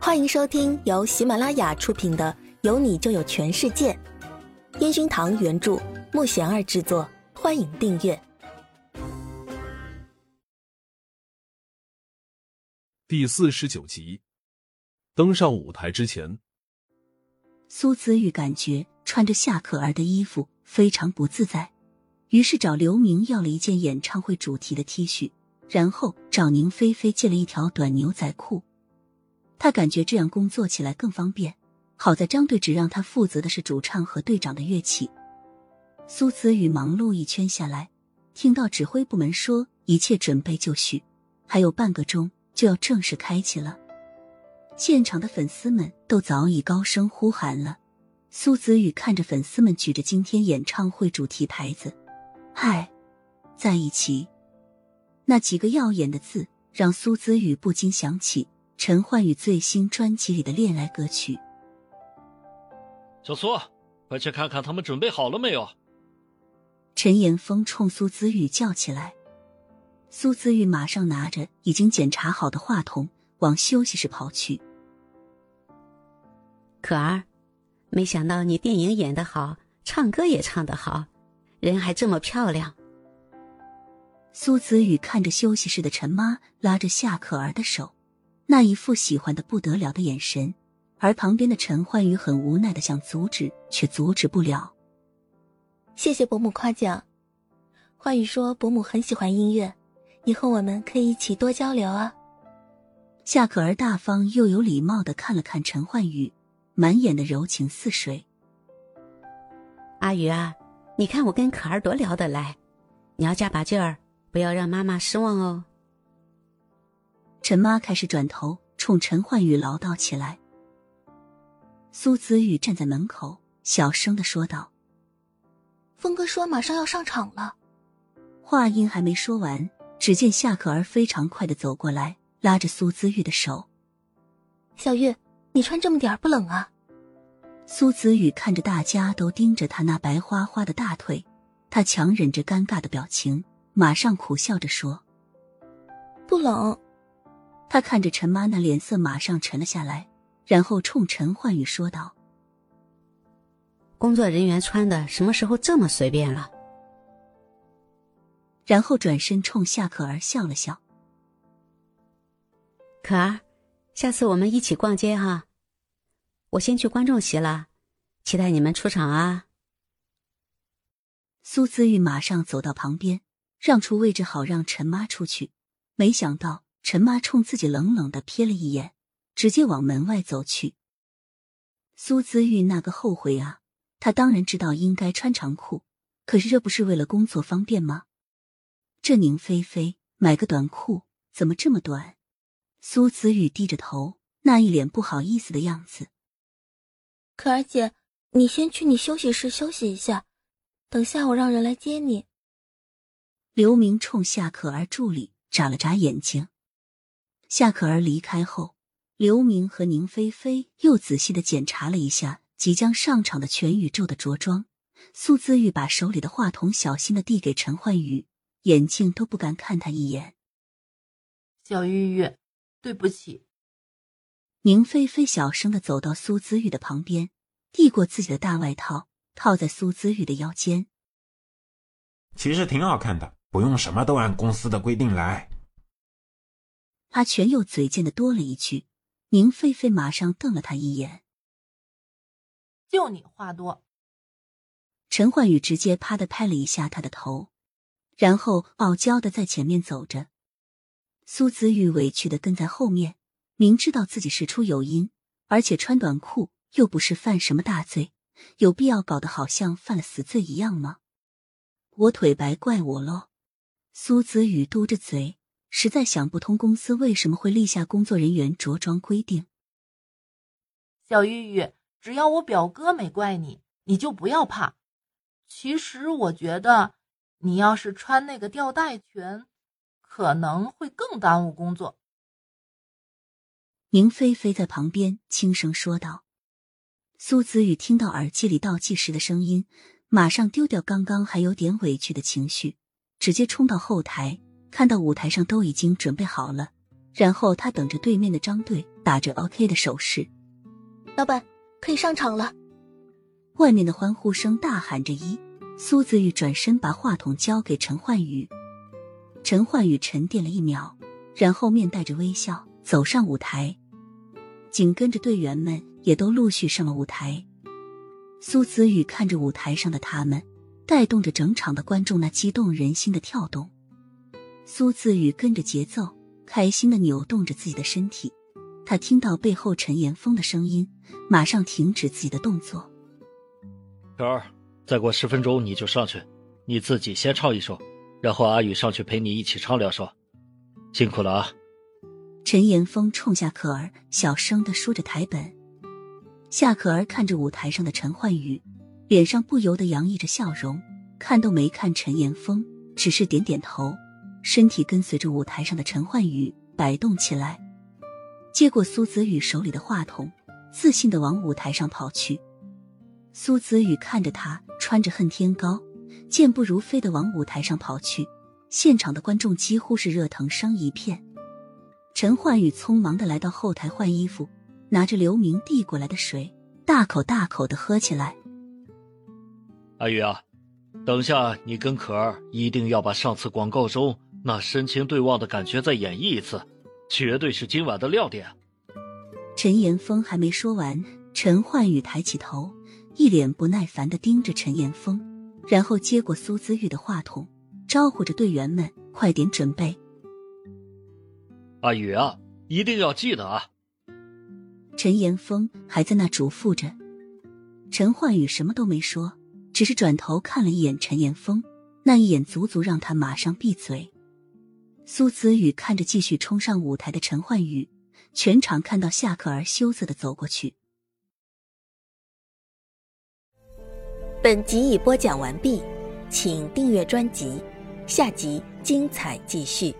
欢迎收听由喜马拉雅出品的《有你就有全世界》，烟熏堂原著，木贤儿制作。欢迎订阅第四十九集。登上舞台之前，苏子玉感觉穿着夏可儿的衣服非常不自在，于是找刘明要了一件演唱会主题的 T 恤，然后找宁菲菲借了一条短牛仔裤。他感觉这样工作起来更方便。好在张队只让他负责的是主唱和队长的乐器。苏子宇忙碌一圈下来，听到指挥部门说一切准备就绪，还有半个钟就要正式开启了。现场的粉丝们都早已高声呼喊了。苏子宇看着粉丝们举着今天演唱会主题牌子，“爱在一起”那几个耀眼的字，让苏子宇不禁想起。陈焕宇最新专辑里的恋爱歌曲。小苏，快去看看他们准备好了没有。陈岩峰冲苏子玉叫起来。苏子玉马上拿着已经检查好的话筒往休息室跑去。可儿，没想到你电影演得好，唱歌也唱得好，人还这么漂亮。苏子宇看着休息室的陈妈拉着夏可儿的手。那一副喜欢的不得了的眼神，而旁边的陈焕宇很无奈的想阻止，却阻止不了。谢谢伯母夸奖，焕宇说伯母很喜欢音乐，以后我们可以一起多交流啊。夏可儿大方又有礼貌的看了看陈焕宇，满眼的柔情似水。阿宇啊，你看我跟可儿多聊得来，你要加把劲儿，不要让妈妈失望哦。陈妈开始转头冲陈焕宇唠叨起来。苏子宇站在门口，小声的说道：“峰哥说马上要上场了。”话音还没说完，只见夏可儿非常快的走过来，拉着苏子玉的手：“小玉，你穿这么点不冷啊？”苏子宇看着大家都盯着他那白花花的大腿，他强忍着尴尬的表情，马上苦笑着说：“不冷。”他看着陈妈，那脸色马上沉了下来，然后冲陈焕宇说道：“工作人员穿的什么时候这么随便了？”然后转身冲夏可儿笑了笑：“可儿，下次我们一起逛街哈，我先去观众席了，期待你们出场啊。”苏姿玉马上走到旁边，让出位置，好让陈妈出去。没想到。陈妈冲自己冷冷的瞥了一眼，直接往门外走去。苏姿玉那个后悔啊！她当然知道应该穿长裤，可是这不是为了工作方便吗？这宁菲菲买个短裤怎么这么短？苏子玉低着头，那一脸不好意思的样子。可儿姐，你先去你休息室休息一下，等下我让人来接你。刘明冲夏可儿助理眨了眨眼睛。夏可儿离开后，刘明和宁菲菲又仔细的检查了一下即将上场的全宇宙的着装。苏姿玉把手里的话筒小心的递给陈焕宇，眼睛都不敢看他一眼。小玉玉，对不起。宁菲菲小声的走到苏姿玉的旁边，递过自己的大外套，套在苏姿玉的腰间。其实挺好看的，不用什么都按公司的规定来。阿全又嘴贱的多了一句，宁菲菲马上瞪了他一眼。就你话多。陈焕宇直接啪的拍了一下他的头，然后傲娇的在前面走着。苏子玉委屈的跟在后面，明知道自己事出有因，而且穿短裤又不是犯什么大罪，有必要搞得好像犯了死罪一样吗？我腿白怪我喽。苏子宇嘟着嘴。实在想不通，公司为什么会立下工作人员着装规定。小玉玉，只要我表哥没怪你，你就不要怕。其实我觉得，你要是穿那个吊带裙，可能会更耽误工作。宁菲菲在旁边轻声说道。苏子宇听到耳机里倒计时的声音，马上丢掉刚刚还有点委屈的情绪，直接冲到后台。看到舞台上都已经准备好了，然后他等着对面的张队打。着 OK 的手势。老板可以上场了。外面的欢呼声大喊着一。苏子玉转身把话筒交给陈焕宇，陈焕宇沉淀了一秒，然后面带着微笑走上舞台，紧跟着队员们也都陆续上了舞台。苏子宇看着舞台上的他们，带动着整场的观众那激动人心的跳动。苏子宇跟着节奏，开心的扭动着自己的身体。他听到背后陈岩峰的声音，马上停止自己的动作。可儿。再过十分钟你就上去，你自己先唱一首，然后阿宇上去陪你一起唱两首，辛苦了啊！陈岩峰冲夏可儿小声的说着台本。夏可儿看着舞台上的陈焕宇，脸上不由得洋溢着笑容，看都没看陈岩峰，只是点点头，身体跟随着舞台上的陈焕宇摆动起来，接过苏子宇手里的话筒，自信的往舞台上跑去。苏子宇看着他穿着恨天高，健步如飞的往舞台上跑去，现场的观众几乎是热腾声一片。陈焕宇匆忙的来到后台换衣服，拿着刘明递过来的水，大口大口的喝起来。阿宇啊，等下你跟可儿一定要把上次广告中那深情对望的感觉再演绎一次，绝对是今晚的亮点。陈岩峰还没说完，陈焕宇抬起头。一脸不耐烦的盯着陈岩峰，然后接过苏姿玉的话筒，招呼着队员们快点准备。阿宇啊，一定要记得啊！陈岩峰还在那嘱咐着。陈焕宇什么都没说，只是转头看了一眼陈岩峰，那一眼足足让他马上闭嘴。苏子宇看着继续冲上舞台的陈焕宇，全场看到夏可儿羞涩的走过去。本集已播讲完毕，请订阅专辑，下集精彩继续。